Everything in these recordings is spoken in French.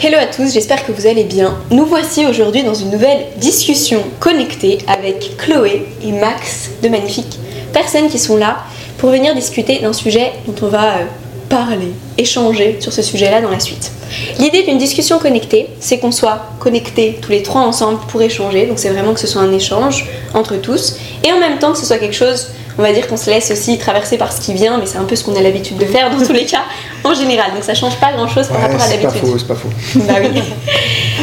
Hello à tous, j'espère que vous allez bien. Nous voici aujourd'hui dans une nouvelle discussion connectée avec Chloé et Max, de magnifiques personnes qui sont là pour venir discuter d'un sujet dont on va euh, parler, échanger sur ce sujet-là dans la suite. L'idée d'une discussion connectée, c'est qu'on soit connectés tous les trois ensemble pour échanger, donc c'est vraiment que ce soit un échange entre tous, et en même temps que ce soit quelque chose on va dire qu'on se laisse aussi traverser par ce qui vient, mais c'est un peu ce qu'on a l'habitude de faire dans tous les cas en général. Donc ça change pas grand chose par rapport à l'habitude. C'est pas faux, c'est pas faux. bah oui.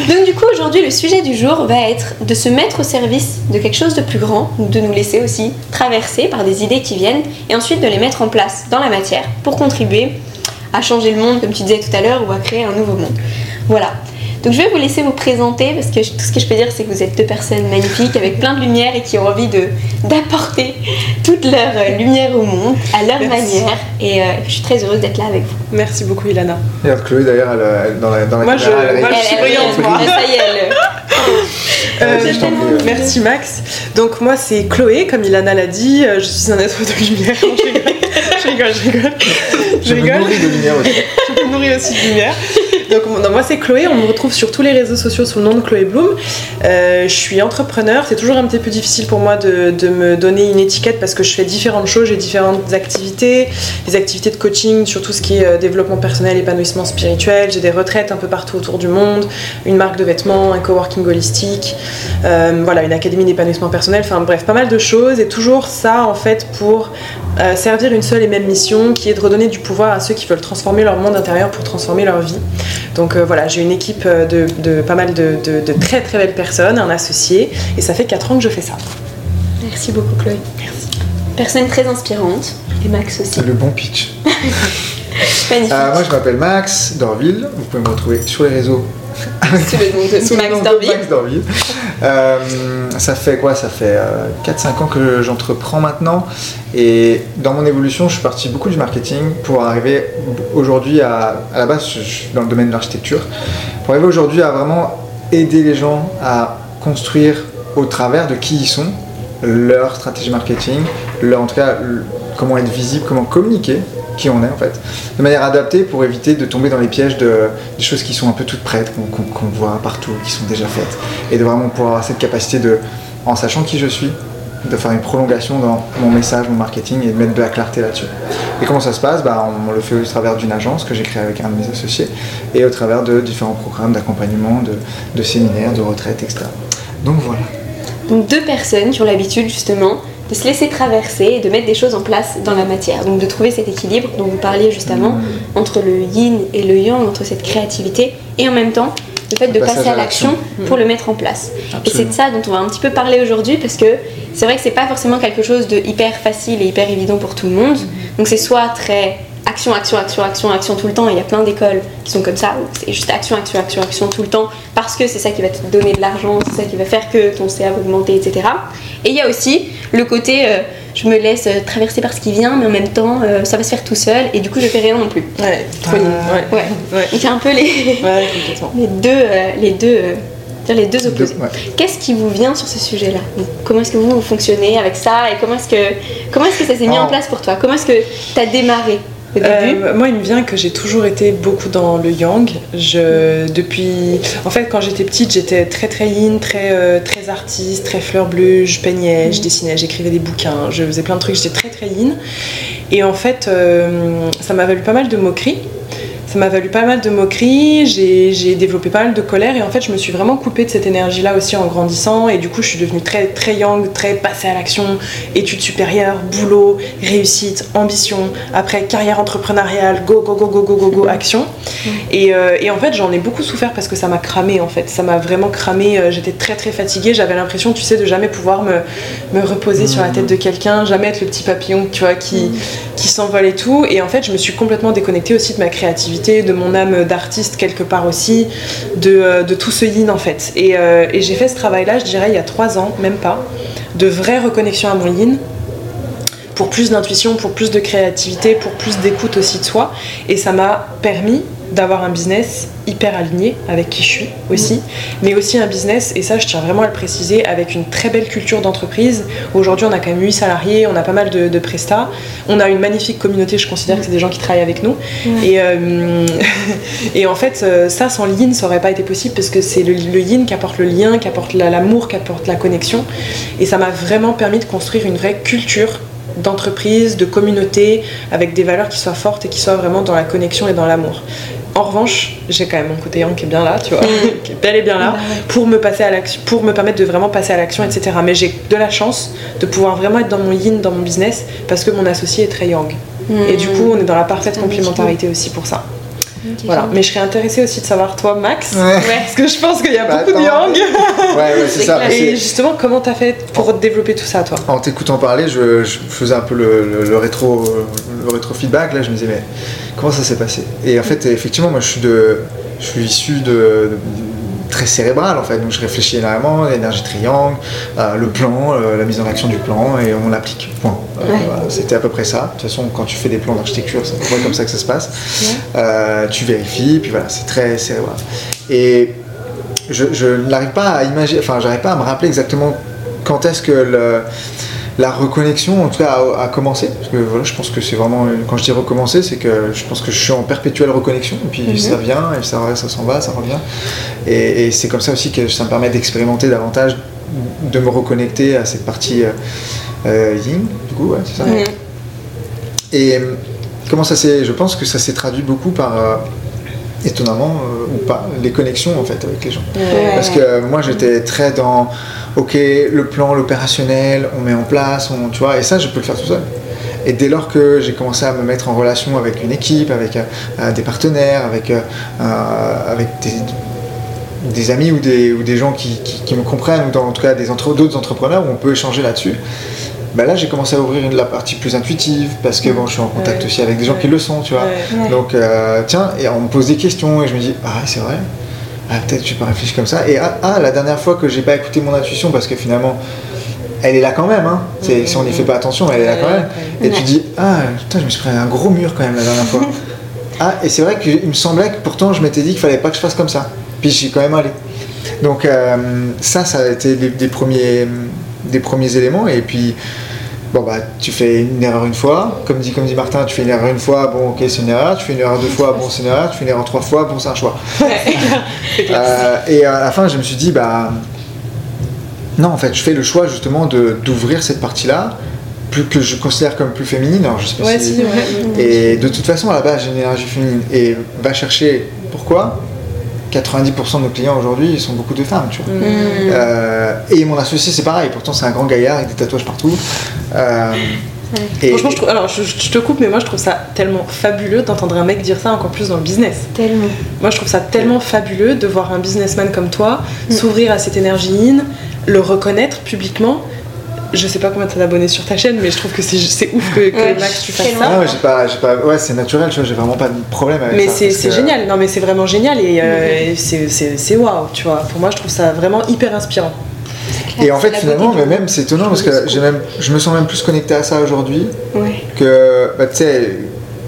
Donc du coup aujourd'hui le sujet du jour va être de se mettre au service de quelque chose de plus grand, de nous laisser aussi traverser par des idées qui viennent et ensuite de les mettre en place dans la matière pour contribuer à changer le monde comme tu disais tout à l'heure ou à créer un nouveau monde. Voilà. Donc je vais vous laisser vous présenter parce que tout ce que je peux dire c'est que vous êtes deux personnes magnifiques avec plein de lumière et qui ont envie de d'apporter toute leur euh, lumière au monde à leur manière et euh, je suis très heureuse d'être là avec vous. Merci beaucoup Ilana. Et Chloé d'ailleurs dans la, dans la moi, je, moi je suis brillante moi. Ça y est, euh, merci Max. Donc moi c'est Chloé, comme Ilana l'a dit, je suis un être de lumière. Je rigole, je rigole. Je, rigole. Je me nourris de lumière aussi. je me nourris aussi de lumière. Donc, moi, c'est Chloé. On me retrouve sur tous les réseaux sociaux sous le nom de Chloé Bloom. Euh, je suis entrepreneur. C'est toujours un petit peu difficile pour moi de, me donner une étiquette parce que je fais différentes choses. J'ai différentes activités, des activités de coaching sur tout ce qui est euh, développement personnel, épanouissement spirituel. J'ai des retraites un peu partout autour du monde, une marque de vêtements, un coworking holistique, euh, voilà, une académie d'épanouissement personnel. Enfin bref, pas mal de choses. Et toujours ça, en fait, pour servir une seule et même mission qui est de redonner du pouvoir à ceux qui veulent transformer leur monde intérieur pour transformer leur vie. Donc euh, voilà, j'ai une équipe euh, de, pas mal de, très très belles personnes, un associé, et ça fait 4 ans que je fais ça. Merci beaucoup Chloé. Merci. Personne très inspirante, et Max aussi. Le bon pitch. Magnifique. Euh, moi je m'appelle Max Dorville, vous pouvez me retrouver sur les réseaux c'est le nom de Max Dorville. Euh, ça fait quoi? Ça fait 4-5 ans que j'entreprends maintenant. Et dans mon évolution, je suis parti beaucoup du marketing pour arriver aujourd'hui à. À la base, je suis dans le domaine de l'architecture. Pour arriver aujourd'hui à vraiment aider les gens à construire au travers de qui ils sont, leur stratégie marketing, leur, en tout cas, comment être visible, comment communiquer qui on est en fait, de manière adaptée pour éviter de tomber dans les pièges de des choses qui sont un peu toutes prêtes, qu'on voit partout, qui sont déjà faites, et de vraiment pouvoir avoir cette capacité de, en sachant qui je suis, de faire une prolongation dans mon message, mon marketing et de mettre de la clarté là-dessus. Et comment ça se passe? Bah, On le fait au travers d'une agence que j'ai créée avec un de mes associés et au travers de différents programmes d'accompagnement, de, de séminaires, de retraites, etc. Donc voilà. Donc deux personnes qui ont l'habitude justement de se laisser traverser et de mettre des choses en place dans la matière. Donc de trouver cet équilibre dont vous parliez juste avant, mm. entre le yin et le yang, entre cette créativité et en même temps le fait de passer à l'action pour le mettre en place. Et c'est de ça dont on va un petit peu parler aujourd'hui parce que c'est vrai que c'est pas forcément quelque chose de hyper facile et hyper évident pour tout le monde. Donc c'est soit très action, action, action, action, action tout le temps. il y a plein d'écoles qui sont comme ça, où c'est juste action, action, action, action tout le temps, parce que c'est ça qui va te donner de l'argent, c'est ça qui va faire que ton CA va augmenter, etc. Et il y a aussi le côté, euh, je me laisse euh, traverser par ce qui vient, mais en même temps, euh, ça va se faire tout seul, et du coup, je fais rien non plus. Ouais, ouais. ouais. Donc il y a un peu les, les deux, les deux les deux opposés. Qu'est-ce qui vous vient sur ce sujet-là? Comment est-ce que vous, fonctionnez avec ça? Et comment est-ce que, comment est-ce que ça s'est mis en place pour toi? Comment est-ce que tu as démarré? Euh, moi, il me vient que j'ai toujours été beaucoup dans le yang. Je, depuis, en fait, quand j'étais petite, j'étais très très yin, très euh, très artiste, très fleur bleue. Je peignais, je mm. dessinais, j'écrivais des bouquins, je faisais plein de trucs. J'étais très très yin. Et en fait, euh, ça m'a valu pas mal de moqueries ça m'a valu pas mal de moqueries, j'ai développé pas mal de colère et en fait je me suis vraiment coupée de cette énergie-là aussi en grandissant et du coup je suis devenue très, très young, très passée à l'action, études supérieures, boulot, réussite, ambition, après carrière entrepreneuriale, go go go go go go go, action. Et, euh, et en fait j'en ai beaucoup souffert parce que ça m'a cramé en fait, ça m'a vraiment cramé, euh, j'étais très très fatiguée, j'avais l'impression tu sais de jamais pouvoir me, me reposer sur la tête de quelqu'un, jamais être le petit papillon tu vois qui, qui s'envole et tout. Et en fait je me suis complètement déconnectée aussi de ma créativité de mon âme d'artiste quelque part aussi, de, euh, tout ce yin en fait. Euh, et, j'ai fait ce travail-là, je dirais, il y a trois ans, même pas, de vraie reconnexion à mon yin pour plus d'intuition, pour plus de créativité, pour plus d'écoute aussi de soi. Et ça m'a permis d'avoir un business hyper aligné avec qui je suis aussi, mais aussi un business, et ça je tiens vraiment à le préciser, avec une très belle culture d'entreprise. Aujourd'hui on a quand même 8 salariés, on a pas mal de, de prestats, on a une magnifique communauté, je considère que c'est des gens qui travaillent avec nous. Et, euh, et en fait euh, ça sans yin ça aurait pas été possible parce que c'est le, le yin qui apporte le lien, qui apporte la- l'amour, qui apporte la connexion. Et ça m'a vraiment permis de construire une vraie culture d'entreprise, de communauté, avec des valeurs qui soient fortes et qui soient vraiment dans la connexion et dans l'amour. En revanche, j'ai quand même mon côté yang qui est bien là, tu vois, qui est bel et bien là, ouais. pour me passer à l'action, pour me permettre de vraiment passer à l'action, etc. Mais j'ai de la chance de pouvoir vraiment être dans mon yin, dans mon business, parce que mon associé est très yang. Et du coup, on est dans la parfaite complémentarité aussi pour ça. Voilà. Mais je serais intéressée aussi de savoir toi, Max, Ouais. parce que je pense qu'il y a Bah, beaucoup de yang. Ouais, ouais, c'est ça. clair. Et justement, comment t'as fait pour développer tout ça, toi? En t'écoutant parler, je, je faisais un peu le, le- le rétro, le rétro feedback. Là, je me disais, mais comment ça s'est passé? Et en fait, effectivement, moi, je suis de, je suis issu de, de- très cérébral en fait. Donc, je réfléchis énormément, l'énergie triangle, euh, le plan, euh, la mise en action du plan, et on l'applique. Point. Euh, Ouais. voilà, C'était à peu près ça. De toute façon, quand tu fais des plans d'architecture, c'est à peu près comme ça que ça se passe. Euh, tu vérifies, puis voilà, c'est très cérébral. Et je, je n'arrive pas à imaginer, enfin, j'arrive pas à me rappeler exactement quand est-ce que le- la reconnexion, en tout cas, a, a commencé. Parce que voilà, je pense que c'est vraiment, quand je dis recommencer, c'est que je pense que je suis en perpétuelle reconnexion, et puis Mhm. ça vient, et ça, ça s'en va, ça revient. Et, et c'est comme ça aussi que ça me permet d'expérimenter davantage, de me reconnecter à cette partie euh, euh, yin, du coup, ouais, c'est ça. Mhm. Et euh, comment ça s'est. Je pense que ça s'est traduit beaucoup par, euh, étonnamment euh, ou pas, les connexions en fait avec les gens. Ouais. Parce que euh, moi j'étais très dans, ok, le plan, l'opérationnel, on met en place, on, tu vois, et ça je peux le faire tout seul. Et dès lors que j'ai commencé à me mettre en relation avec une équipe, avec des partenaires, avec, avec des, des amis ou des, ou des gens qui, qui- qui me comprennent, ou dans, en tout cas des entre- d'autres entrepreneurs où on peut échanger là-dessus, bah là j'ai commencé à ouvrir la partie plus intuitive parce que bon, je suis en contact Ouais. aussi avec des gens qui le sont, tu vois. Ouais. Donc, euh, tiens, et on me pose des questions et je me dis, ah, c'est vrai. Ah, peut-être que je peux réfléchir comme ça. Et ah, ah, la dernière fois que j'ai pas écouté mon intuition parce que finalement, elle est là quand même. Hein. C'est-. Si on n'y fait pas attention, elle est là quand même. Et tu dis, ah, putain, je me suis pris un gros mur quand même la dernière fois. ah, et c'est vrai qu'il me semblait que pourtant je m'étais dit qu'il fallait pas que je fasse comme ça. Puis j'y suis quand même allé. Donc, euh, ça, ça a été des, des premiers, des premiers éléments. Et puis, Bon bah tu fais une erreur une fois, comme dit, comme dit Martin, tu fais une erreur une fois, bon ok c'est une erreur, tu fais une erreur deux fois, bon c'est une erreur, tu fais une erreur trois fois, bon c'est un choix. Euh, et à la fin je me suis dit bah non en fait je fais le choix justement de d'ouvrir cette partie-là, plus que je considère comme plus féminine, alors je sais pas Ouais, si... si, ouais. Et de toute façon à la base j'ai une énergie féminine. Et va chercher pourquoi 90% de nos clients aujourd'hui ils sont beaucoup de femmes tu vois. Mm. Mhm. Euh, et mon associé c'est pareil, pourtant c'est un grand gaillard avec des tatouages partout. Euh, et- Franchement, je trouve, alors je, je te coupe, mais moi je trouve ça tellement fabuleux d'entendre un mec dire ça encore plus dans le business. Tellement. Moi je trouve ça tellement fabuleux de voir un businessman comme toi Mm. s'ouvrir à cette énergie in, le reconnaître publiquement. Je sais pas combien t'as d'abonnés sur ta chaîne, mais je trouve que c'est ouf que, que Ouais, Max tu fasses ça. Ah ouais, j'ai pas, j'ai pas, ouais, c'est naturel, tu vois, j'ai vraiment pas de problème avec Mais ça. parce c'est que- génial, non mais c'est vraiment génial et euh, c'est- c'est c'est waouh, tu vois. Pour moi je trouve ça vraiment hyper inspirant. Et en fait, finalement, mais même, c'est étonnant parce que j'ai même, je me sens même plus connecté à ça aujourd'hui Ouais. que, bah, tu sais,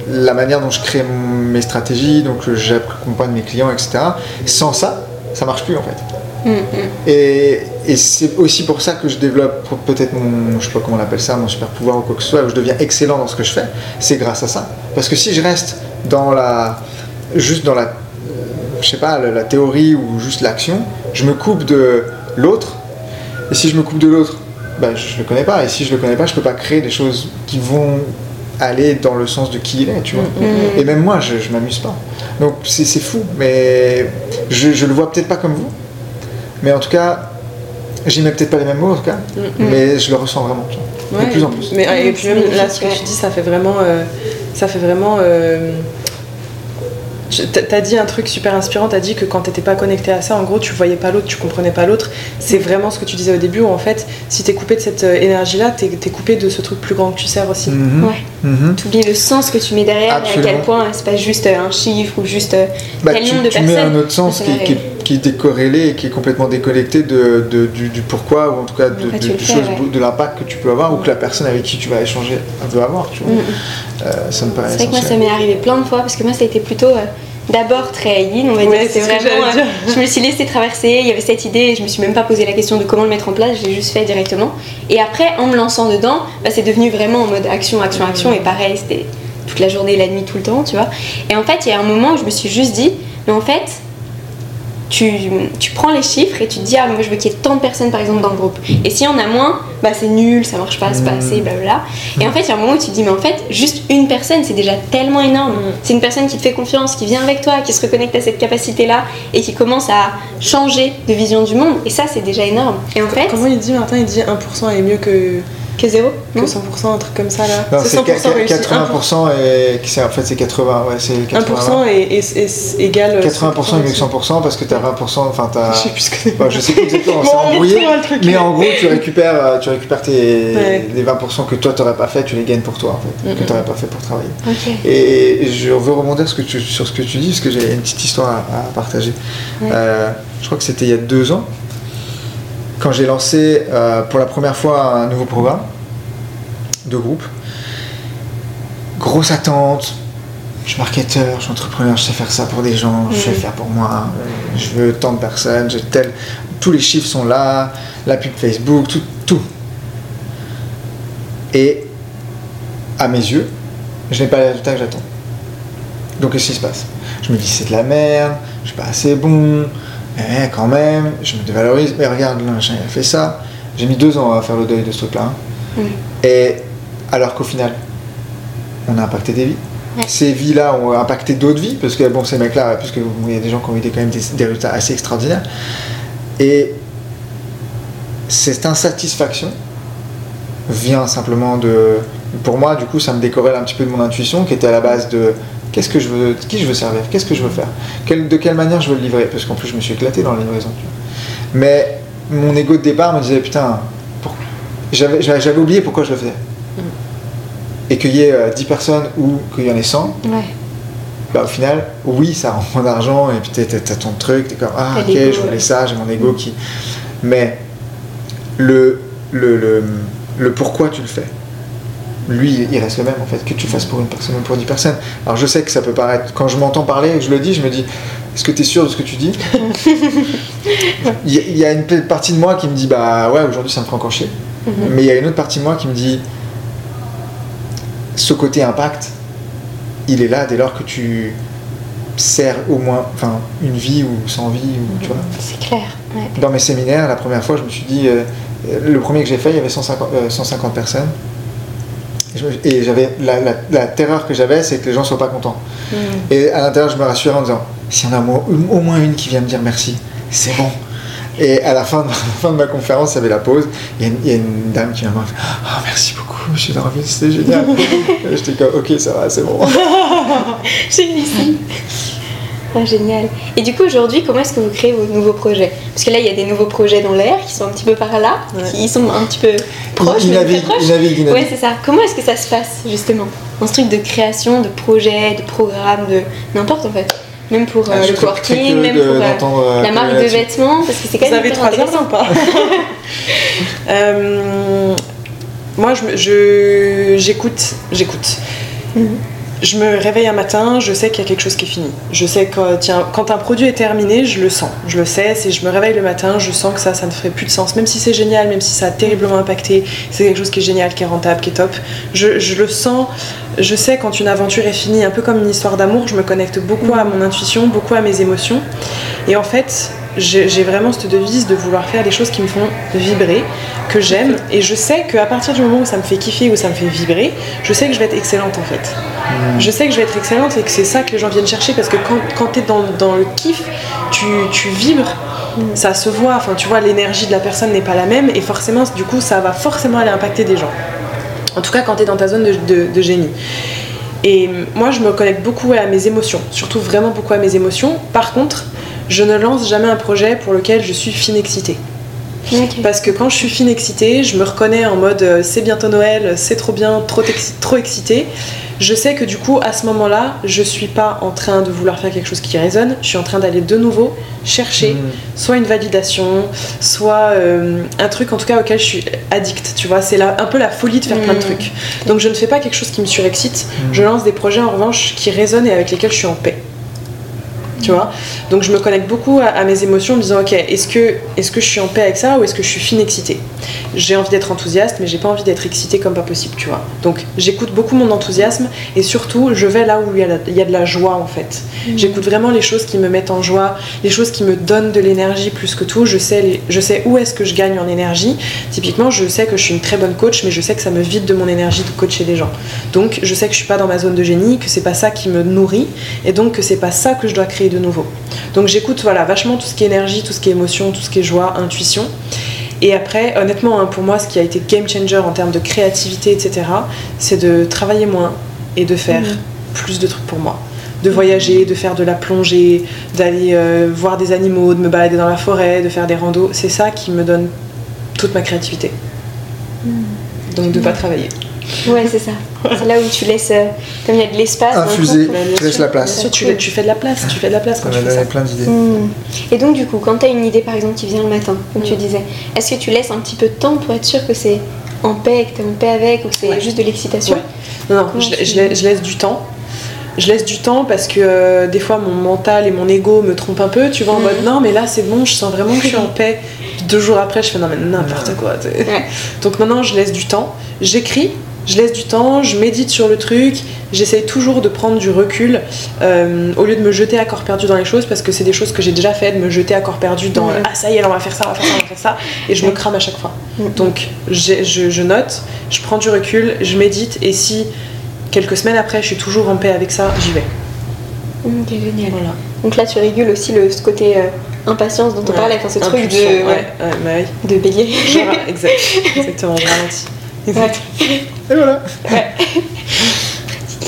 la manière dont je crée mes stratégies, donc j'accompagne mes clients, etc. Sans ça, ça marche plus en fait. Mhm. Et, et c'est aussi pour ça que je développe peut-être mon, je sais pas comment on appelle ça, mon super pouvoir ou quoi que ce soit, où je deviens excellent dans ce que je fais, c'est grâce à ça. Parce que si je reste dans la, juste dans la, euh, je sais pas, la, la théorie ou juste l'action, je me coupe de l'autre. Et si je me coupe de l'autre, ben, je le connais pas. Et si je le connais pas, je peux pas créer des choses qui vont aller dans le sens de qui il est, tu vois. Mhm. Et même moi, je, je m'amuse pas. Donc c'est c'est fou, mais je, je le vois peut-être pas comme vous. Mais en tout cas, j'y mets peut-être pas les mêmes mots en tout cas, mais je le ressens vraiment. tu vois. De plus en plus. Mais, et Mhm, puis même là, ce que tu dis, ça fait vraiment. euh, ça fait vraiment. euh, t'as- dit un truc super inspirant, t'as dit que quand t'étais pas connecté à ça, en gros, tu voyais pas l'autre, tu comprenais pas l'autre. C'est vraiment ce que tu disais au début, où en fait, si t'es coupé de cette euh, énergie-là, t'es es coupé de ce truc plus grand que tu sers aussi. Mhm. Ouais. Mhm. T'oublies le sens que tu mets derrière et à Absolument. quel point c'est pas juste un chiffre ou juste euh, Bah, tel tu, nombre de tu personnes. mets un autre sens qui, va qui, est décorrélé et qui est complètement déconnecté de, de- du, du pourquoi ou en tout cas de, de- ouais. de l'impact que tu peux avoir ou que la personne avec qui tu vas échanger veut avoir. Tu vois. Mhm. Euh, ça me paraît C'est vrai que moi ça m'est arrivé plein de fois parce que moi ça a été plutôt euh, d'abord très yin, on va Ouais, dire. c'est C'est ce que vraiment. j'allais dire. euh, je me suis laissé traverser, il y avait cette idée, et je me suis même pas posé la question de comment le mettre en place, j'ai juste fait directement. Et après, en me lançant dedans, bah, c'est devenu vraiment en mode action, action, action, et pareil, c'était toute la journée, la nuit, tout le temps, tu vois. Et en fait, il y a un moment où je me suis juste dit, mais en fait, tu, tu prends les chiffres et tu te dis, ah, moi je veux qu'il y ait tant de personnes par exemple dans le groupe. Et s'il y en a moins, bah c'est nul, ça marche pas, c'est pas assez, blablabla. Et en fait, il y a un moment où tu te dis, mais en fait, juste une personne, c'est déjà tellement énorme. Mm. C'est une personne qui te fait confiance, qui vient avec toi, qui se reconnecte à cette capacité-là et qui commence à changer de vision du monde. Et ça, c'est déjà énorme. Et en fait, Comment il dit Martin Il dit 1% est mieux que, que zéro, que non 100%, un truc comme ça là. Non, c'est c'est 100% qu- réussi. 80% et c'est en fait c'est 80 ouais c'est 80 1% est, égal. 80% est mieux que 100% parce que t'as 20% enfin t'as Je sais plus ce que c'est. Bon, je sais plus exactement, Bon, c'est embrouillé. Mais en gros, tu récupères, euh, tu récupères tes, Ouais. les 20% que toi t'aurais pas fait, tu les gagnes pour toi en fait, que Mhm. t'aurais pas fait pour travailler. Ok. Et je veux rebondir ce que tu- sur ce que tu dis parce que j'ai une petite histoire à, à partager. Ouais. Euh, je crois que c'était il y a deux ans quand j'ai lancé euh, pour la première fois un nouveau programme de groupe. Grosse attente. Je suis marketeur, je suis entrepreneur, je sais faire ça pour des gens, je sais faire pour moi, je veux tant de personnes, j'ai tel. Tous les chiffres sont là, la pub Facebook, tout, tout. Et à mes yeux, je n'ai pas les résultats que j'attends. Donc qu'est-ce qui se passe? Je me dis c'est de la merde, je suis pas assez bon, eh, quand même, je me dévalorise, mais regarde, machin il a fait ça. J'ai mis deux ans à faire le deuil de ce truc-là. hein. Et alors qu'au final, on a impacté des vies. Ouais. Ces vies-là ont impacté d'autres vies, parce que bon, ces mecs-là, parce que bon, il y a des gens qui ont eu des, quand même des, des résultats assez extraordinaires. Et cette insatisfaction vient simplement de. Pour moi, du coup, ça me décorrèle un petit peu de mon intuition qui était à la base de qu'est-ce que je veux, qui je veux servir, qu'est-ce que je veux faire, Quelle- de quelle manière je veux le livrer, parce qu'en plus, je me suis éclaté dans la livraison. tu vois. Mais mon ego de départ me disait putain, pour- j'avais oublié pourquoi je le faisais. Et qu'il y ait euh, 10 personnes ou qu'il y en ait 100, Ouais. bah, au final, oui, ça rend moins d'argent et puis t'as- t'as ton truc, t'es comme ah T'as ok, l'ego, je voulais ouais. ça, j'ai mon ego qui. Mais le, le, le, le pourquoi tu le fais, lui, il reste le même en fait, que tu fasses pour une personne ou pour 10 personnes. Alors je sais que ça peut paraître, quand je m'entends parler et que je le dis, je me dis est-ce que tu es sûr de ce que tu dis? Il y, a- il y a une partie de moi qui me dit bah ouais, aujourd'hui ça me fait encore chier. Mhm. Mais il y a une autre partie de moi qui me dit ce côté impact, il est là dès lors que tu sers au moins enfin, une vie ou sans vie. Ou, tu vois. C'est clair. Ouais. Dans mes séminaires, la première fois, je me suis dit, euh, le premier que j'ai fait, il y avait 150, euh, 150 personnes. Et je j'avais la, la- la terreur que j'avais, c'est que les gens soient pas contents. Mhm. Et à l'intérieur, je me rassurais en disant, s'il y en a au moins- une qui vient me dire merci, c'est bon. Et à la fin de, fin ma conférence, il y avait la pause. Il y a une, il y a une dame qui m'a dit Ah, merci beaucoup, j'ai envie, c'était génial. J'étais comme Ok, ça va, c'est bon. Génial. Ah, génial. Et du coup, aujourd'hui, comment est-ce que vous créez vos nouveaux projets? Parce que là, il y a des nouveaux projets dans l'air qui sont un petit peu par là, Ouais. qui sont un petit peu proches, il navigue, il. Ouais, c'est ça. Comment est-ce que ça se passe, justement? Dans ce truc de création, de projet, de programme, de n'importe en fait. Même pour euh, Ah, le coworking, même de- pour euh, euh, la marque de vêtements, parce que c'est quand Vous même avez hyper trois heures ou pas? Euh, Moi, je me- je- j'écoute, j'écoute. Mhm. Je me réveille un matin, je sais qu'il y a quelque chose qui est fini. Je sais que tiens, quand un produit est terminé, je le sens. Je le sais, si je me réveille le matin, je sens que ça, ça ne ferait plus de sens. Même si c'est génial, même si ça a terriblement impacté, c'est quelque chose qui est génial, qui est rentable, qui est top. Je, je le sens, je sais quand une aventure est finie, un peu comme une histoire d'amour, je me connecte beaucoup à mon intuition, beaucoup à mes émotions. Et en fait, j'ai vraiment cette devise de vouloir faire des choses qui me font vibrer, que j'aime. Et je sais qu'à partir du moment où ça me fait kiffer, où ça me fait vibrer, je sais que je vais être excellente en fait. Je sais que je vais être excellente et que c'est ça que les gens viennent chercher parce que quand, quand tu es dans, dans le kiff, tu, tu vibres, ça se voit, enfin tu vois, l'énergie de la personne n'est pas la même et forcément, du coup, ça va forcément aller impacter des gens. En tout cas, quand tu es dans ta zone de, de- de génie. Et moi, je me connecte beaucoup à mes émotions, surtout vraiment beaucoup à mes émotions. Par contre, je ne lance jamais un projet pour lequel je suis fine excitée. Ok. Parce que quand je suis fine excitée, je me reconnais en mode euh, c'est bientôt Noël, c'est trop bien, trop, exci- trop excitée. Je sais que du coup, à ce moment-là, je suis pas en train de vouloir faire quelque chose qui résonne, je suis en train d'aller de nouveau chercher Mm. soit une validation, soit euh, un truc en tout cas auquel je suis addict, tu vois. C'est la- un peu la folie de faire plein de Mm. trucs. Donc je ne fais pas quelque chose qui me surexcite, Mm. je lance des projets en revanche qui résonnent et avec lesquels je suis en paix. Tu vois. Donc je me connecte beaucoup à, à mes émotions en me disant ok, est-ce que, est que je suis en paix avec ça ou est-ce que je suis fine excitée? J'ai envie d'être enthousiaste, mais j'ai pas envie d'être excitée comme pas possible, tu vois. Donc j'écoute beaucoup mon enthousiasme et surtout je vais là où il y a, la- il y a de la joie en fait. J'écoute vraiment les choses qui me mettent en joie, les choses qui me donnent de l'énergie plus que tout. Je sais, les- je sais où est-ce que je gagne en énergie. Typiquement, je sais que je suis une très bonne coach, mais je sais que ça me vide de mon énergie de coacher des gens. Donc, je sais que je suis pas dans ma zone de génie, que c'est pas ça qui me nourrit, et donc que c'est pas ça que je dois créer de nouveau. Donc, j'écoute voilà vachement tout ce qui est énergie, tout ce qui est émotion, tout ce qui est joie, intuition. Et après, honnêtement, hein, pour moi, ce qui a été game changer en termes de créativité, etc., c'est de travailler moins et de faire plus de trucs pour moi. De voyager, de faire de la plongée, d'aller euh, voir des animaux, de me balader dans la forêt, de faire des randos. C'est ça qui me donne toute ma créativité. Donc de pas travailler. Ouais, c'est ça. C'est là où tu laisses, euh, comme il y a de l'espace. Infuser, tu laisses la place. sûr, tu, tu fais de la place, tu fais de la place quand On tu a fais ça. plein d'idées. Hmm. Et donc du coup, quand tu as une idée par exemple qui vient le matin, comme tu Mm. disais, est-ce que tu laisses un petit peu de temps pour être sûr que c'est en paix, que tu es en paix avec, ou que c'est Ouais. juste de l'excitation Ouais. Non, non, je, tu- je laisse, je laisse du temps. Je laisse du temps parce que euh, des fois mon mental et mon ego me trompent un peu. Tu vois, en mode non, mais là c'est bon, je sens vraiment que je suis en paix. Deux jours après, je fais non, mais n'importe quoi. Ouais. Donc maintenant, je laisse du temps. J'écris, je laisse du temps, je médite sur le truc. J'essaye toujours de prendre du recul euh, au lieu de me jeter à corps perdu dans les choses parce que c'est des choses que j'ai déjà fait, de me jeter à corps perdu dans Ouais. ah ça y est, on va faire ça, on va faire ça, on va faire ça. Et je me crame à chaque fois. Donc je, je note, je prends du recul, je médite et si quelques semaines après je suis toujours en paix avec ça, j'y vais. Ok, génial. Voilà. Donc là, tu régules aussi le, ce côté euh, impatience dont on Ouais. parlait, enfin ce truc de, ouais, ouais, bah de bélier. Exact, exactement, je ralentis. Exact. Et voilà.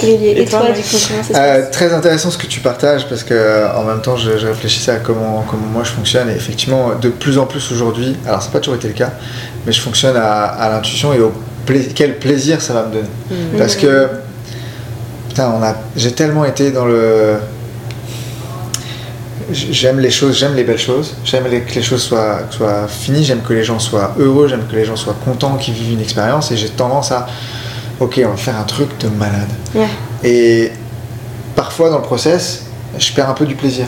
Bélier. Et, Et toi, toi, ouais. du coup, comment ça se Euh, passe très intéressant ce que tu partages parce que euh, en même temps je, je réfléchissais à comment, comment moi je fonctionne et effectivement de plus en plus aujourd'hui, alors ça n'a pas toujours été le cas, mais je fonctionne à, à l'intuition et au pla- quel plaisir ça va me donner. Mm. Parce que putain, on a, j'ai tellement été dans le j'aime les choses, j'aime les belles choses, j'aime que les choses soient, soient finies, j'aime que les gens soient heureux, j'aime que les gens soient contents, qu'ils vivent une expérience. Et j'ai tendance à ok on va faire un truc de malade. Et parfois dans le process, je perds un peu du plaisir.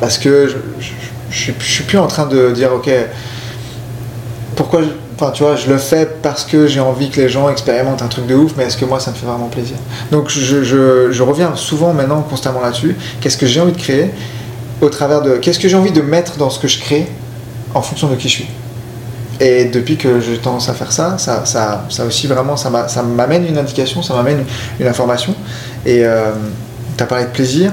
Parce que je, je, je suis- je suis plus en train de dire, ok, pourquoi, je- enfin tu vois, je le fais parce que j'ai envie que les gens expérimentent un truc de ouf, mais est-ce que moi ça me fait vraiment plaisir? Donc je, je- je reviens souvent maintenant constamment là-dessus. Qu'est-ce que j'ai envie de créer? Au travers de. Qu'est-ce que j'ai envie de mettre dans ce que je crée en fonction de qui je suis et depuis que j'ai tendance à faire ça, ça, ça, ça aussi vraiment, ça m'a- ça m'amène une indication, ça m'amène une information. Et tu as parlé de plaisir,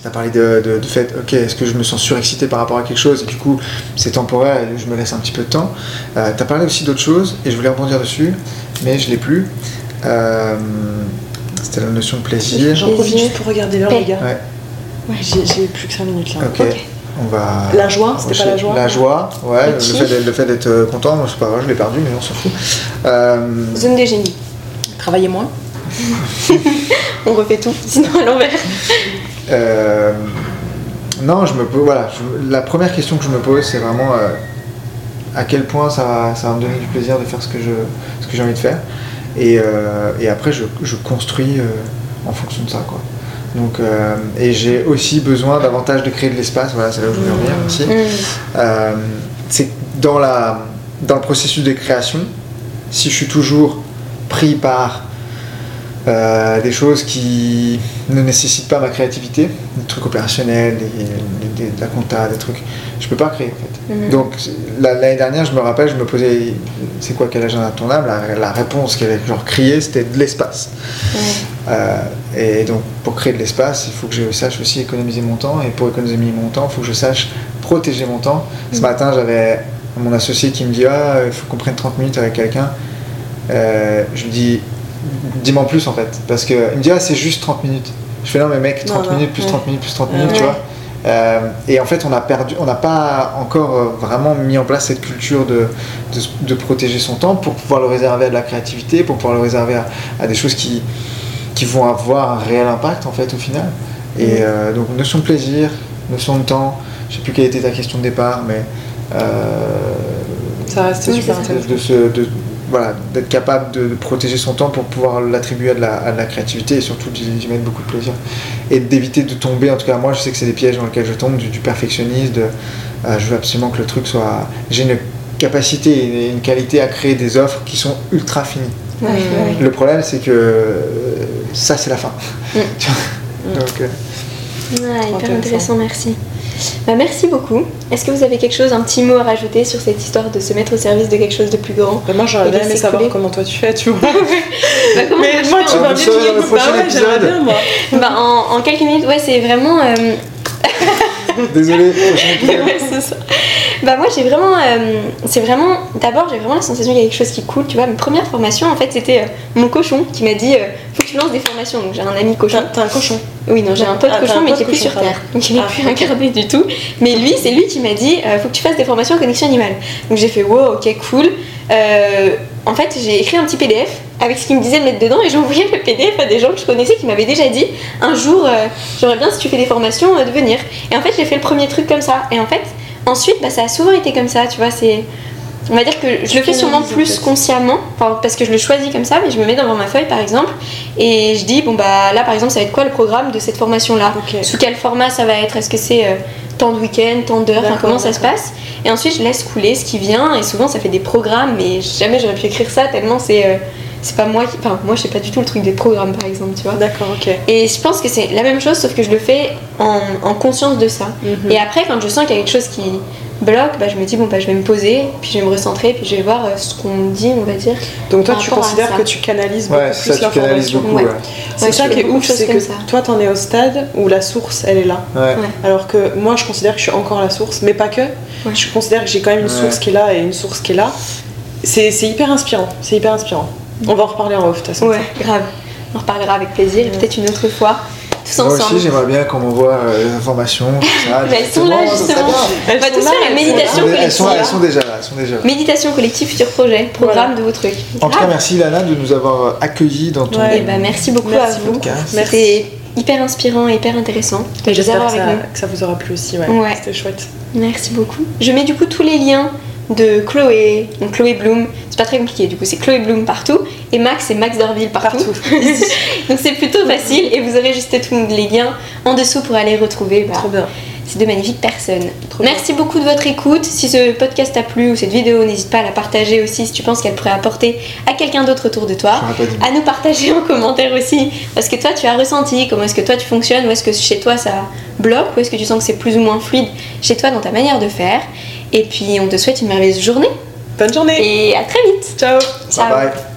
tu as parlé de, de, de fait, ok, est-ce que je me sens surexcité par rapport à quelque chose et du coup c'est temporaire et je me laisse un petit peu de temps. tu as parlé aussi d'autres choses et je voulais rebondir dessus, mais je l'ai plus. Euh, C'était la notion de plaisir. J'en profite juste pour regarder l'heure, les gars. Ouais, J'ai j'ai plus que 5 minutes là. ok. On va. La joie, c'était pas la joie La joie, ouais, le fait d'être- le fait d'être euh, content, moi, c'est pas grave, je l'ai perdu, mais on s'en fout. Euh, Zone de génie. Travailler moins. On refait tout, sinon à l'envers. Euh, non, je me pose. Voilà, je- la première question que je me pose, c'est vraiment euh, à quel point ça va, ça va me donner du plaisir de faire ce que je, ce que j'ai envie de faire. Et, et après, je, je construis en fonction de ça, quoi. Donc, euh, et j'ai aussi besoin davantage de créer de l'espace. Voilà, c'est là où je voulais en venir aussi. Mm. Euh, c'est dans, la, dans le processus de création, si je suis toujours pris par euh, des choses qui ne nécessitent pas ma créativité, des trucs opérationnels, des- des- des- de la compta, des trucs, je peux pas créer en fait. Mhm. Donc la- l'année dernière, je me rappelle, je me posais, c'est quoi quel ton âme? La, la réponse qui avait genre crié, c'était de l'espace. Euh, et donc, pour créer de l'espace, il faut que je sache aussi économiser mon temps. Et pour économiser mon temps, il faut que je sache protéger mon temps. Ce Mm. matin, j'avais mon associé qui me dit Ah, il faut qu'on prenne 30 minutes avec quelqu'un. Euh, je lui dis Dis-moi en plus en fait. Parce qu'il me dit Ah, c'est juste 30 minutes. Je fais Non, mais mec, 30 Non, non, minutes, plus ouais. 30 minutes, plus 30 Ouais. minutes, tu vois. Euh, et en fait, on a perdu, on n'a pas encore euh, vraiment mis en place cette culture de, de, de protéger son temps pour pouvoir le réserver à de la créativité, pour pouvoir le réserver à, à des choses qui, qui vont avoir un réel impact en fait au final. Et Mm. euh, donc notion de plaisir, notion de temps. Je sais plus quelle était ta question de départ, mais euh, Ça reste Oui, super intéressant. de ce, de, voilà, d'être capable de, protéger son temps pour pouvoir l'attribuer à, de la- à de la créativité et surtout d'y mettre beaucoup de plaisir. Et d'éviter de tomber, en tout cas moi je sais que c'est des pièges dans lesquels je tombe, du, du perfectionnisme, de euh, je veux absolument que le truc soit... J'ai une capacité et une qualité à créer des offres qui sont ultra finies. Ouais, Mm. ouais. Le problème c'est que euh, ça c'est la fin. Mm. Vois Donc, euh, Ouais, hyper Intéressant. intéressant, merci. Bah, merci beaucoup. Est-ce que vous avez quelque chose, un petit mot à rajouter sur cette histoire de se mettre au service de quelque chose de plus grand Bah, moi, j'aurais bien aimé savoir comment toi tu fais, tu vois. Bah, Mais moi, tu m'as vous bien bah ouais, j'aimerais épisode. bien, moi. Bah, en, en quelques minutes, ouais, c'est vraiment. euh, désolé, prochain épisode. ouais, c'est ça. Bah, moi, j'ai vraiment. euh, c'est vraiment. D'abord, j'ai vraiment la sensation qu'il y a quelque chose qui coule. Tu vois, ma première formation, en fait, c'était euh, mon cochon qui m'a dit euh, Faut que tu lances des formations. Donc, j'ai un ami cochon. T'as un cochon. Oui, non, j'ai un pote Ah, cochon, mais qui est plus sur Terre. Donc il est Ah, plus incarné du tout. Mais lui, c'est lui qui m'a dit faut que tu fasses des formations en connexion animale. Donc j'ai fait wow, ok, cool. En fait, j'ai écrit un petit PDF avec ce qu'il me disait de mettre dedans et j'ai envoyé le PDF à des gens que je connaissais qui m'avaient déjà dit un jour, j'aimerais bien si tu fais des formations de venir. Et en fait, j'ai fait le premier truc comme ça. Et en fait, ensuite, bah, ça a souvent été comme ça, tu vois. C'est on va dire que je le fais sûrement plus consciemment, parce que je le choisis comme ça, mais je me mets devant ma feuille par exemple, et je dis, bon bah là par exemple, ça va être quoi le programme de cette formation-là? Sous quel format ça va être? Est-ce que c'est euh, tant de week-end, tant d'heures, comment ça se passe? Et ensuite je laisse couler ce qui vient, et souvent ça fait des programmes, mais jamais j'aurais pu écrire ça tellement c'est. euh, c'est pas moi qui. Enfin, moi je sais pas du tout le truc des programmes par exemple, tu vois. D'accord, ok. Et je pense que c'est la même chose, sauf que je le fais en, en conscience de ça. Mhm. Et après, quand je sens qu'il y a quelque chose qui bloque, bah, je me dis, bon, bah, je vais me poser, puis je vais me recentrer, puis je vais voir euh, ce qu'on me dit, on va dire. Donc toi, tu considères que tu canalises beaucoup Ouais, plus l'information. beaucoup. Ouais. ouais. C'est ça qui est ouf, c'est que comme ça. toi, t'en es au stade où la source, elle est là. Ouais. Ouais. Alors que moi, je considère que je suis encore la source, mais pas que. Je considère que j'ai quand même une Ouais. source qui est là et une source qui est là. C'est c'est hyper inspirant. C'est hyper inspirant. On va en reparler en off, de toute façon. Ouais, grave. On en reparlera avec plaisir, et peut-être une autre fois, tous Moi ensemble. aussi, j'aimerais bien qu'on m'envoie euh, les informations, tout ça. Mais elles sont là, justement. Elles On va sont tous là, faire une elles sont méditation Elles sont, collective. elles sont déjà là, elles sont déjà là. Méditation collective, futur projet, programme Voilà. de vos trucs. En tout cas, merci Lana de nous avoir accueillis dans ton Ouais. Et bah, merci beaucoup Merci à vous. podcast. C'était hyper inspirant et hyper intéressant Et J'espère que ça vous aura plu aussi. Ouais. Ouais. C'était chouette. Merci beaucoup. Je mets du coup tous les liens de Chloé, donc Chloé Bloom, c'est pas très compliqué du coup, c'est Chloé Bloom partout, et Max, c'est Max Dorville partout. Partout. donc c'est plutôt facile, et vous aurez juste tous les liens en dessous pour aller retrouver bah, Trop bien. ces deux magnifiques personnes. Trop Merci beaucoup de votre écoute. Si ce podcast t'a plu ou cette vidéo, n'hésite pas à la partager aussi si tu penses qu'elle pourrait apporter à quelqu'un d'autre autour de toi. À nous partager en commentaire aussi parce que toi tu as ressenti, comment est-ce que toi tu fonctionnes, ou est-ce que chez toi ça bloque, ou est-ce que tu sens que c'est plus ou moins fluide chez toi dans ta manière de faire. Et puis on te souhaite une merveilleuse journée Bonne journée. et à très vite. Ciao. Ciao. Bye bye.